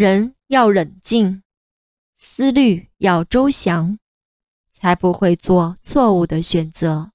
人要冷静思虑要周详才不会做错误的选择。